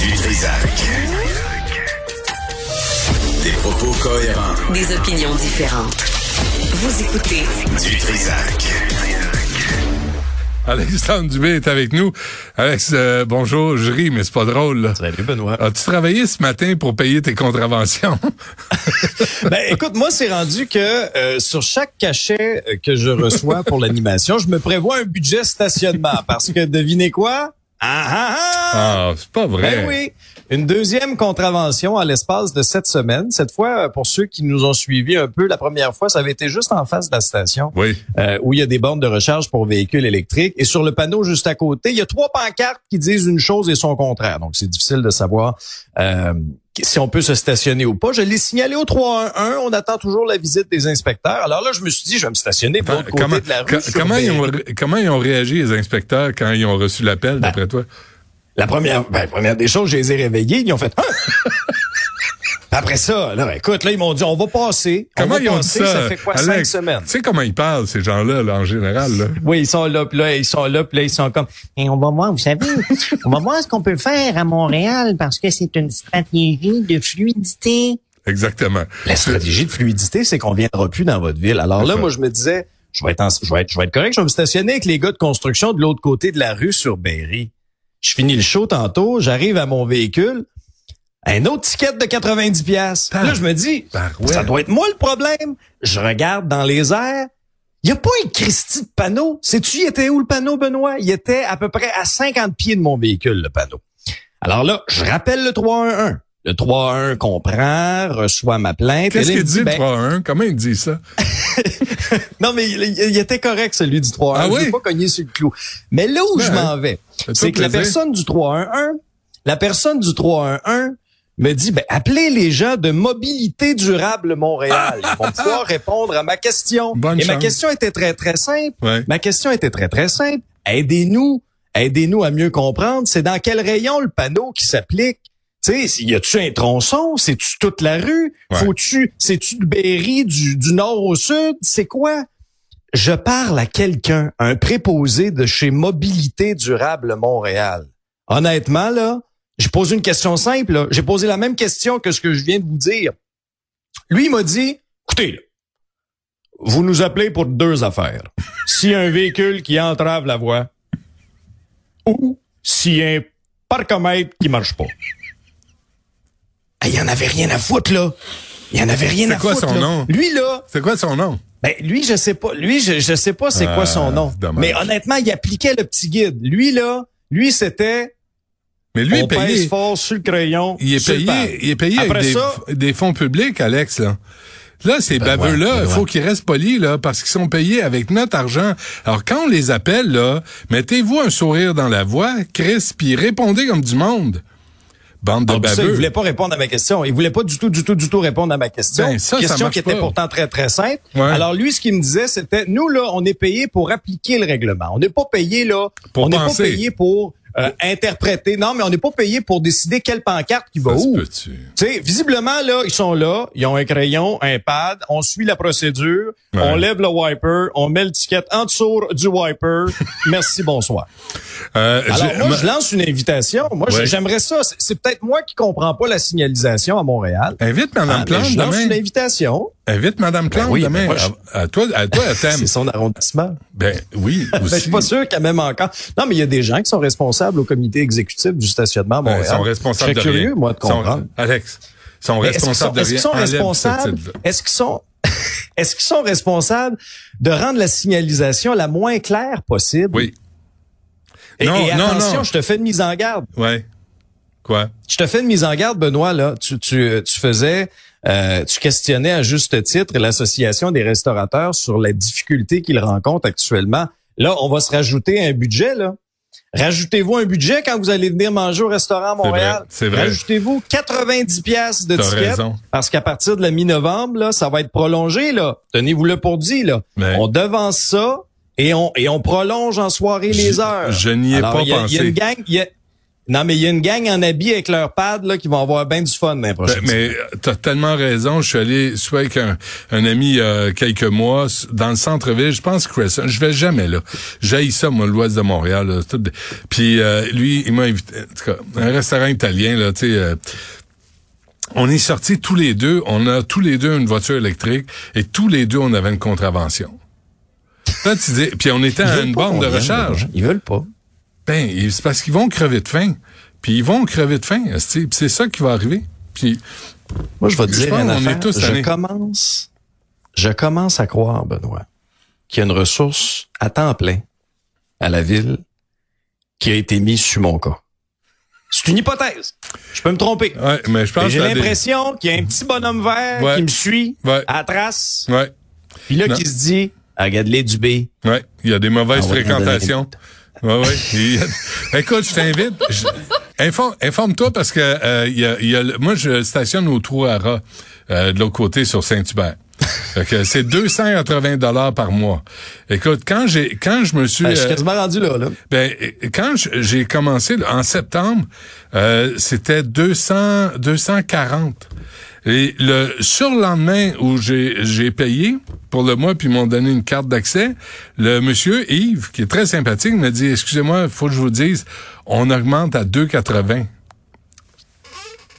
Du Trisac. Des propos cohérents. Des opinions différentes. Vous écoutez Du Trisac. Alexandre Dubé est avec nous. Alex, euh, bonjour, je ris, mais c'est pas drôle. Là. Salut Benoît. As-tu travaillé ce matin pour payer tes contraventions? ben écoute, moi c'est rendu que euh, sur chaque cachet euh, que je reçois pour l'animation, je me prévois un budget stationnement parce que devinez quoi? Ah ah ah ah, c'est pas vrai. Ben oui. Une deuxième contravention à l'espace de cette semaine. Cette fois, pour ceux qui nous ont suivis un peu, la première fois, ça avait été juste en face de la station, Oui. euh, où il y a des bornes de recharge pour véhicules électriques. Et sur le panneau juste à côté, il y a trois pancartes qui disent une chose et son contraire. Donc, c'est difficile de savoir euh, si on peut se stationner ou pas. Je l'ai signalé au 311. On attend toujours la visite des inspecteurs. Alors là, je me suis dit, je vais me stationner de l'autre côté comment, de la rue. comment, ils ont, Berry. comment ils ont réagi, les inspecteurs, quand ils ont reçu l'appel, Ben, d'après toi? La première, ben, première des choses, je les ai réveillés. Ils ont fait. Hein? Après ça, là, écoute, là, ils m'ont dit, on va passer. on Comment va ils ont dit ça? Ça fait quoi, Alex? cinq semaines? Tu sais comment ils parlent, ces gens-là, là, en général, là? Oui, ils sont là, puis là, ils sont là, puis là, ils sont comme. Et on va voir, vous savez, on va voir ce qu'on peut faire à Montréal parce que c'est une stratégie de fluidité. Exactement. La stratégie de fluidité, c'est qu'on viendra plus dans votre ville. Alors là, moi, je me disais, je vais être, en- je vais être, je vais être correct, je vais me stationner avec les gars de construction de l'autre côté de la rue sur Berry. Je finis le show tantôt, j'arrive à mon véhicule, un autre ticket de 90 pièces. Là, je me dis, ça doit être moi le problème. Je regarde dans les airs. Il n'y a pas un Christie de panneau. Sais-tu, il était où le panneau, Benoît? Il était à peu près à 50 pieds de mon véhicule, le panneau. Alors là, je rappelle le 311. Le 311 comprend, reçoit ma plainte. Qu'est-ce qu'il dit, le ben, 3-1? Comment il dit ça? non, mais il, il était correct, celui du 3 Ah Je oui? pas cogné sur le clou. Mais là où Ben, je m'en vais, Fais-toi c'est que la personne du 311, la personne du 311 me dit, ben, appelez les gens de Mobilité Durable Montréal. Ils vont pouvoir répondre à ma question. Bonne Et ma question était très, très simple. Ouais. Ma question était très, très simple. Aidez-nous. Aidez-nous à mieux comprendre. C'est dans quel rayon le panneau qui s'applique? Tu sais, y a-tu un tronçon? C'est-tu toute la rue? Ouais. Faut-tu, c'est-tu de Berry du, du nord au sud? C'est quoi? Je parle à quelqu'un, un préposé de chez Mobilité Durable Montréal. Honnêtement, là, j'ai posé une question simple. J'ai posé la même question que ce que je viens de vous dire. Lui, il m'a dit, écoutez, là, vous nous appelez pour deux affaires. S'il y a un véhicule qui entrave la voie ou s'il y a un parcomètre qui marche pas. Ah, Il y en avait rien à foutre, là. Il y en avait rien C'est à quoi foutre. son là. nom? Lui, là, C'est quoi son nom? ben, lui, je sais pas. Lui, je, je sais pas c'est Ah, quoi son nom. Mais honnêtement, il appliquait le petit guide. Lui, là, lui, c'était Mais lui, il on est payé. pèse fort sur le crayon. Il est payé, il est payé Après avec des, ça, des fonds publics, Alex, là. Là, ces Benoît, baveux-là, il Benoît. faut qu'ils restent polis, là, parce qu'ils sont payés avec notre argent. Alors, quand on les appelle, là, mettez-vous un sourire dans la voix, Chris, puis répondez comme du monde. Bande de ça, il baveux. voulait pas répondre à ma question. Il voulait pas du tout, du tout, du tout répondre à ma question. Ben, ça, ça question marche qui était pas. pourtant très, très simple. Ouais. Alors, lui, ce qu'il me disait, c'était, nous, là, on est payé pour appliquer le règlement. On n'est pas payé, là, Pour on n'est pas payé pour euh, interpréter. Non, mais on n'est pas payé pour décider quelle pancarte qui va Ça où. Tu sais, visiblement, là, ils sont là, ils ont un crayon, un pad, on suit la procédure, Ouais. on lève le wiper, on met le ticket en dessous du wiper. Merci, bonsoir. Euh, Alors, moi, ma- je lance une invitation. Moi, Ouais. j'aimerais ça. C'est- peut-être moi qui comprends pas la signalisation à Montréal. Invite Mme Ah, mais Plante je lance une invitation. Invite Mme Plante oui, demain. ben moi, je- à, à toi, à toi, à thème. C'est son arrondissement. Ben oui, Ben, je aussi. suis pas sûr qu'elle même encore. Non, mais il y a des gens qui sont responsables au comité exécutif du stationnement à Ben, Montréal. ils sont responsables de serais curieux, rien. moi, de sont- comprendre. Alex, ils sont responsables de est-ce qu'ils rien. sont responsables? Est-ce qu'ils sont, est-ce qu'ils sont responsables de rendre la signalisation la moins claire possible? Oui. Et, Non, et non, attention, non. je te fais une mise en garde. Ouais. Quoi? Je te fais une mise en garde, Benoît, là. Tu, tu, tu faisais, euh, tu questionnais à juste titre l'association des restaurateurs sur la difficulté qu'ils rencontrent actuellement. Là, on va se rajouter un budget, là. Rajoutez-vous un budget quand vous allez venir manger au restaurant à Montréal. c'est vrai. Rajoutez-vous 90 pièces de raison. Parce qu'à partir de la mi-novembre, là, ça va être prolongé, là. Tenez-vous-le pour dit, là. Mais- On devance ça et on, et on prolonge en soirée les heures. je n'y ai Alors, pas y a- Il y a pensé. une gang, il y a, Non, mais il y a une gang en habit avec leur pad là, qui vont avoir bien du fun dans les Ben, mais t'as tellement raison. Je suis allé soit avec un, un ami il y a quelques mois dans le centre-ville. Je pense Crescent. Je vais jamais là. J'ai ça, moi, l'ouest de Montréal. là. Tout Puis euh, lui, il m'a invité. En tout cas, un restaurant italien là. Tu sais. euh, on est sortis tous les deux. On a tous les deux une voiture électrique et tous les deux on avait une contravention. Là, tu dis, puis on était à une borne de recharge. Ils veulent pas. Ben, c'est parce qu'ils vont crever de faim. Puis ils vont crever de faim, c'est ça qui va arriver. Puis Moi, je vais te dire une est tous je commence, je commence à croire, Benoît, qu'il y a une ressource à temps plein à la ville qui a été mise sur mon cas. C'est une hypothèse. Je peux me tromper. ouais, mais je pense j'ai des- l'impression qu'il y a un petit bonhomme vert Ouais. qui me suit Ouais. à la trace, Ouais, puis là qui se dit, regarde-les du B. ouais, il y a des mauvaises Ah, fréquentations. Y a- Écoute, je t'invite. je- Informe, informe-toi parce que euh, il y a, y a moi je stationne au trou à euh, de l'autre côté sur Saint-Hubert. C'est 280 dollars par mois. Écoute, quand j'ai quand je me suis Ah, je suis euh, quasiment rendu là, là. Ben, quand j'ai commencé en septembre, euh, c'était 200, 240. Et le surlendemain où j'ai j'ai payé pour le mois puis ils m'ont donné une carte d'accès, le monsieur Yves, qui est très sympathique, m'a dit "Excusez-moi, il faut que je vous dise, on augmente à 2,80."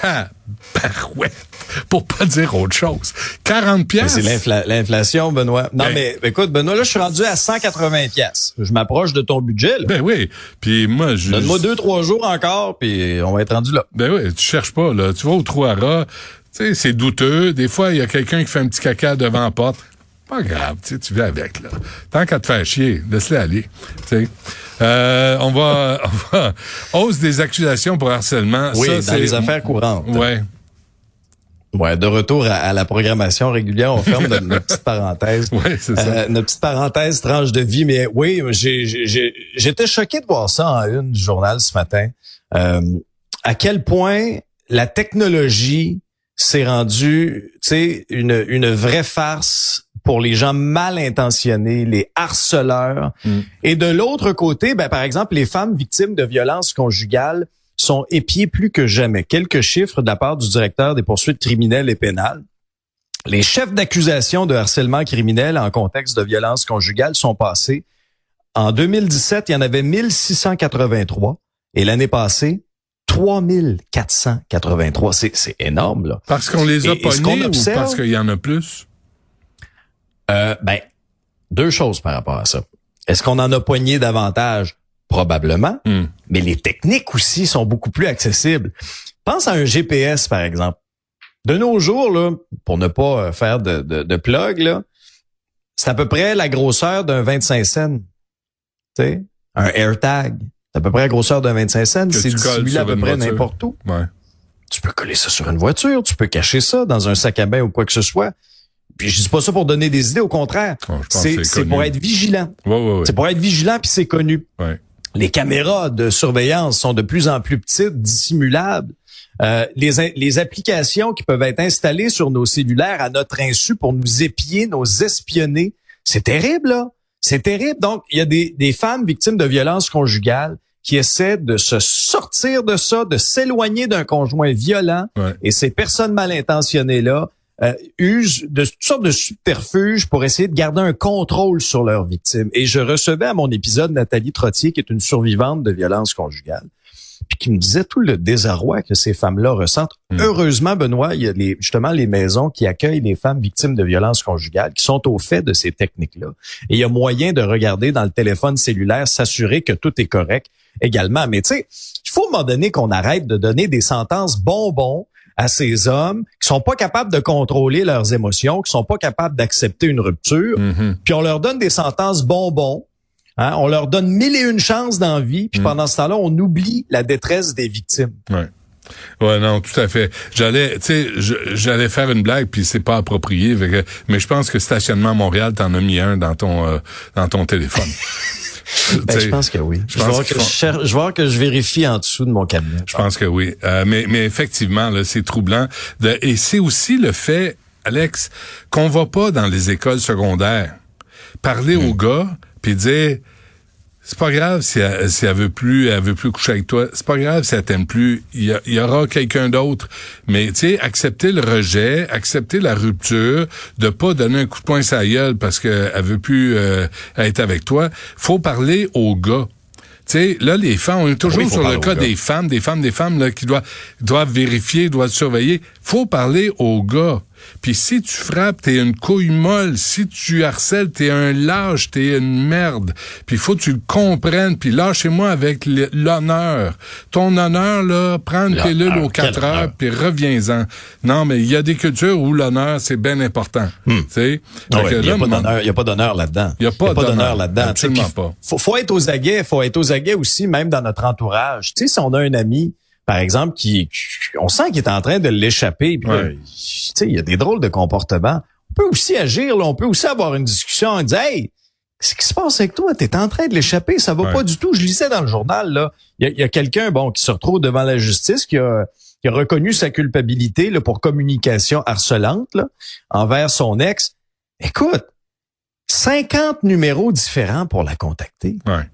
Tabarouette, pour pas dire autre chose. 40 Mais pièces. C'est l'infla- l'inflation, Benoît. Non, Ben- mais écoute, Benoît, là, je suis rendu à 180 pièces. Je m'approche de ton budget, là. Ben oui. Puis moi je Donne-moi deux, trois jours encore, puis on va être rendu là. Ben oui, tu cherches pas, là. Tu vas au trou à rat, tu sais, c'est douteux. Des fois, il y a quelqu'un qui fait un petit caca devant la porte. Pas grave, tu sais, tu vis avec, là. Tant qu'à te faire chier, laisse-le aller, tu sais. Euh, on va, on va, hausse des accusations pour harcèlement. Oui, ça, dans c'est- les affaires courantes. Ouais. Ouais, de retour à, à la programmation régulière, on ferme notre, notre petite parenthèse. Ouais, c'est ça. Euh, notre petite parenthèse tranche de vie, mais oui, j'ai- j'ai- j'ai- j'étais choqué de voir ça en une du journal ce matin. Euh, à quel point la technologie s'est rendue, tu sais, une, une vraie farce pour les gens mal intentionnés, les harceleurs. Mm. Et de l'autre côté, ben, par exemple, les femmes victimes de violences conjugales sont épiées plus que jamais. Quelques chiffres de la part du directeur des poursuites criminelles et pénales. Les chefs d'accusation de harcèlement criminel en contexte de violence conjugale sont passés. En 2017, il y en avait 1683 et l'année passée, 3483. C'est, c'est énorme, là. Parce qu'on les a Et- et ce qu'on pognés ou parce qu'il y en a plus? Euh, ben, deux choses par rapport à ça. Est-ce qu'on en a poigné davantage? Probablement. Hmm. Mais les techniques aussi sont beaucoup plus accessibles. Pense à un GPS, par exemple. De nos jours, là, pour ne pas euh, faire de, de, de plug, là, c'est à peu près la grosseur d'un 25 cents. Tu sais, un AirTag. C'est à peu près la grosseur d'un 25 cents. C'est dissimulé à peu près n'importe où. Ouais. Tu peux coller ça sur une voiture, tu peux cacher ça dans un sac à bain ou quoi que ce soit. Puis je dis pas ça pour donner des idées, au contraire. Oh, c'est pour être vigilant. Ouais, ouais, ouais. C'est pour être vigilant puis c'est connu. Les caméras de surveillance sont de plus en plus petites, dissimulables. Euh, les, applications qui peuvent être installées sur nos cellulaires à notre insu pour nous épier, nous espionner, c'est terrible, là. C'est terrible. Donc, il y a des, des femmes victimes de violences conjugales qui essaient de se sortir de ça, de s'éloigner d'un conjoint violent. Ouais. Et ces personnes mal intentionnées-là euh, usent de toutes sortes de subterfuges pour essayer de garder un contrôle sur leurs victimes. Et je recevais à mon épisode Nathalie Trottier, qui est une survivante de violences conjugales, puis qui me disait tout le désarroi que ces femmes-là ressentent. Mm. Heureusement, Benoît, il y a les, justement les maisons qui accueillent les femmes victimes de violences conjugales, qui sont au fait de ces techniques-là. Et il y a moyen de regarder dans le téléphone cellulaire, s'assurer que tout est correct également. Mais tu sais, il faut à un moment donné qu'on arrête de donner des sentences bonbons à ces hommes qui sont pas capables de contrôler leurs émotions, qui sont pas capables d'accepter une rupture, Mhm. puis on leur donne des sentences bonbons. Hein, on leur donne mille et une chances dans la vie, puis Mm. pendant ce temps-là, on oublie la détresse des victimes. Ouais. Ouais, non, tout à fait. J'allais, tu sais, j'allais faire une blague puis c'est pas approprié, mais je pense que stationnement Montréal, t'en as mis un dans ton euh, dans ton téléphone. Ben, je pense que oui. Je, pense vais que font- je, cher- je vais voir que je vérifie en dessous de mon cabinet. Je pense que oui. Euh, mais, mais effectivement, là, c'est troublant. De- et c'est aussi le fait, Alex, qu'on va pas dans les écoles secondaires parler Hmm. aux gars puis dire C'est pas grave si elle, si elle veut plus, elle veut plus coucher avec toi. C'est pas grave si elle t'aime plus. Il y, a- il y aura quelqu'un d'autre. Mais tu sais, accepter le rejet, accepter la rupture, de pas donner un coup de poing la gueule parce qu'elle veut plus euh, être avec toi. Faut parler au gars. Tu sais, là, les femmes, on est toujours Oui, sur le cas aux des femmes, des femmes, des femmes là, qui doivent, doivent vérifier, doivent surveiller. Faut parler au gars. Puis si tu frappes, t'es une couille molle. Si tu harcèles, t'es un lâche, t'es une merde. Puis faut que tu le comprennes. Puis lâchez-moi avec l'honneur. Ton honneur, là, prends une pilule aux quatre heures, honneur? puis reviens-en. Non, mais il y a des cultures où l'honneur, c'est bien important. Tu ouais, que Il n'y a pas d'honneur, il y a pas d'honneur là-dedans. Il y a pas d'honneur, là-dedans. Tu absolument pas. Faut, faut être aux aguets, faut être aux aguets aussi, même dans notre entourage. Tu sais, si on a un ami, par exemple, qui, on sent qu'il est en train de l'échapper, Ouais. tu sais, il y a des drôles de comportements. On peut aussi agir, là, on peut aussi avoir une discussion en disant, hey, qu'est-ce qui se passe avec toi? T'es en train de l'échapper, ça va Ouais. pas du tout. Je lisais dans le journal, là, il y a, quelqu'un, bon, qui se retrouve devant la justice, qui a, qui a reconnu sa culpabilité, là, pour communication harcelante, là, envers son ex. Écoute, 50 numéros différents pour la contacter. Ouais.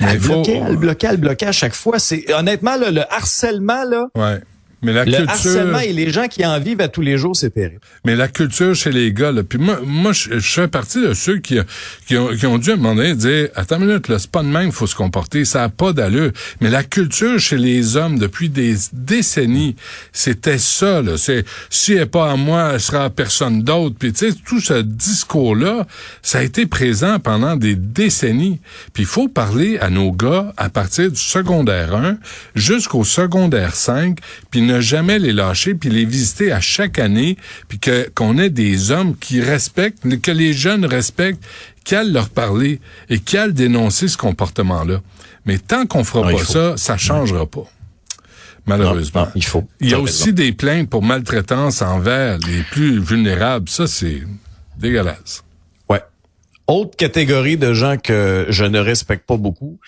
Elle, faut- bloquait, elle bloquait, elle bloquait à chaque fois. C'est honnêtement là, le harcèlement là, Ouais. Mais la le culture. harcèlement et les gens qui en vivent à tous les jours, c'est terrible. Mais la culture chez les gars, là, puis moi, moi je, je fais partie de ceux qui, qui, ont, qui ont dû à un moment donné dire Attends une minute, là, c'est pas de même, faut se comporter, ça a pas d'allure. Mais la culture chez les hommes depuis des décennies, c'était ça, là. C'est si elle est pas à moi, elle sera à personne d'autre. Puis tu sais, tout ce discours-là, ça a été présent pendant des décennies. Puis il faut parler à nos gars à partir du secondaire 1 jusqu'au secondaire 5, puis ne jamais les lâcher, puis les visiter à chaque année, puis que qu'on ait des hommes qui respectent, que les jeunes respectent, qui aillent leur parler et qui aillent dénoncer ce comportement-là. Mais tant qu'on fera Non, pas ça, ça changera pas. Malheureusement. Non, non, il faut. Il y a aussi des plaintes pour maltraitance envers les plus vulnérables. Ça, c'est dégueulasse. Ouais. Autre catégorie de gens que je ne respecte pas beaucoup,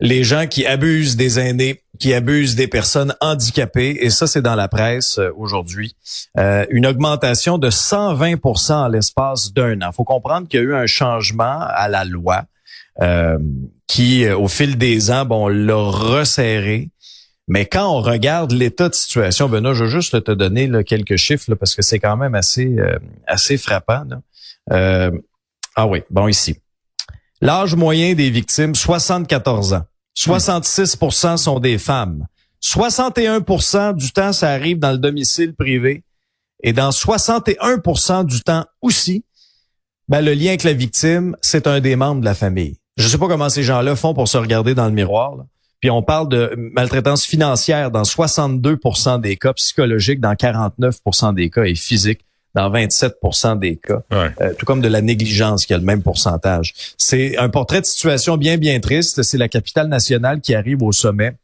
les gens qui abusent des aînés, qui abusent des personnes handicapées, et ça c'est dans la presse euh, aujourd'hui. Euh, une augmentation de 120% en l'espace d'un an. faut comprendre qu'il y a eu un changement à la loi euh, qui, au fil des ans, bon, l'a resserré. Mais quand on regarde l'état de situation, Benoît, je veux juste te donner quelques chiffres parce que c'est quand même assez assez frappant. ah oui, bon ici. L'âge moyen des victimes, 74 ans. 66% sont des femmes. 61% du temps, ça arrive dans le domicile privé. Et dans 61% du temps aussi, ben, le lien avec la victime, c'est un des membres de la famille. Je sais pas comment ces gens-là font pour se regarder dans le miroir. Puis on parle de maltraitance financière dans 62% des cas, psychologique dans 49% des cas et physique dans 27% des cas, Ouais. Euh, tout comme de la négligence qui a le même pourcentage. C'est un portrait de situation bien, bien triste. C'est la capitale nationale qui arrive au sommet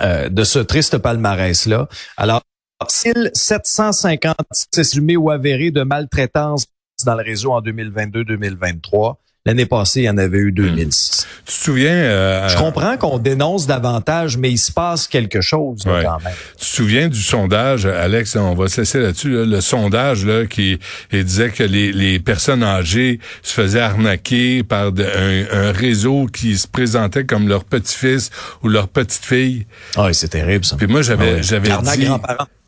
euh, de ce triste palmarès-là. Alors, 756 humés ou avérés de maltraitance dans le réseau en 2022-2023. L'année passée, il y en avait eu 2006. Tu te souviens euh, Je comprends qu'on dénonce davantage, mais il se passe quelque chose Ouais. quand même. Tu te souviens du sondage, Alex, on va se laisser là-dessus, là, le sondage là, qui il disait que les, les personnes âgées se faisaient arnaquer par de- un, un réseau qui se présentait comme leur petit-fils ou leur petite-fille. Ah, c'est terrible ça. Puis moi, j'avais Ah ouais. j'avais dit...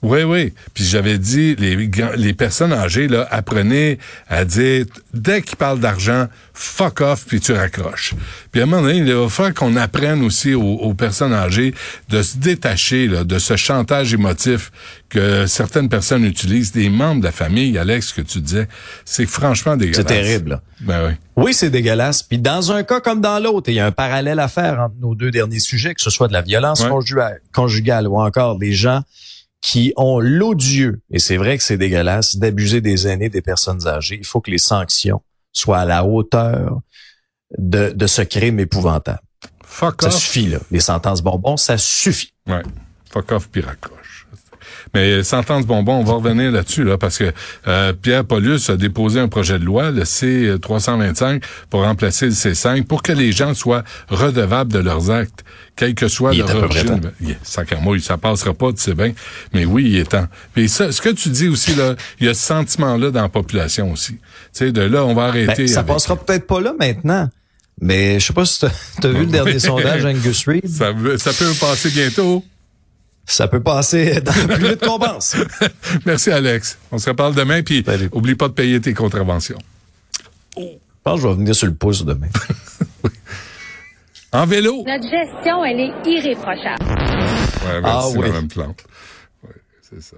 Oui, oui. Puis j'avais dit, les, les personnes âgées, là, apprenaient à dire, dès qu'ils parlent d'argent, fuck off, puis tu raccroches. Puis à un moment donné, il va falloir qu'on apprenne aussi aux, aux personnes âgées de se détacher là, de ce chantage émotif que certaines personnes utilisent, des membres de la famille, Alex, que tu disais. C'est franchement dégueulasse. C'est terrible. là. Ben oui. Oui, c'est dégueulasse. Puis dans un cas comme dans l'autre, il y a un parallèle à faire entre nos deux derniers sujets, que ce soit de la violence Ouais. conjugale, conjugale ou encore des gens qui ont l'odieux, et c'est vrai que c'est dégueulasse, d'abuser des aînés, des personnes âgées. Il faut que les sanctions soient à la hauteur de, de ce crime épouvantable. Fuck Ça off. suffit, là. Les sentences bonbons, ça suffit. Ouais. Fuck off, puis raccroche. Mais sentence bonbon, on va revenir là-dessus, là, parce que euh, Pierre Paulus a déposé un projet de loi, le C325, pour remplacer le C5, pour que les gens soient redevables de leurs actes, quel que soit Il leur origine. yeah, sacrément, ça passera pas, tu sais bien. Mais oui, il est temps. Puis ça, ce que tu dis aussi, là, il y a ce sentiment-là dans la population aussi. Tu sais, de là, on va Ben, arrêter. ça avec- passera peut-être pas là maintenant. Mais je sais pas si t'as as vu le dernier sondage Angus Reid. Ça, veut- ça peut passer bientôt. Ça peut passer dans plus vite qu'on pense. Merci, Alex. On se reparle demain, puis Salut. oublie pas de payer tes contraventions. Je pense que je vais venir sur le pouce demain. En vélo. Notre gestion, elle est irréprochable. Ouais, merci, Ah oui. Mme Plante. Ouais, c'est ça.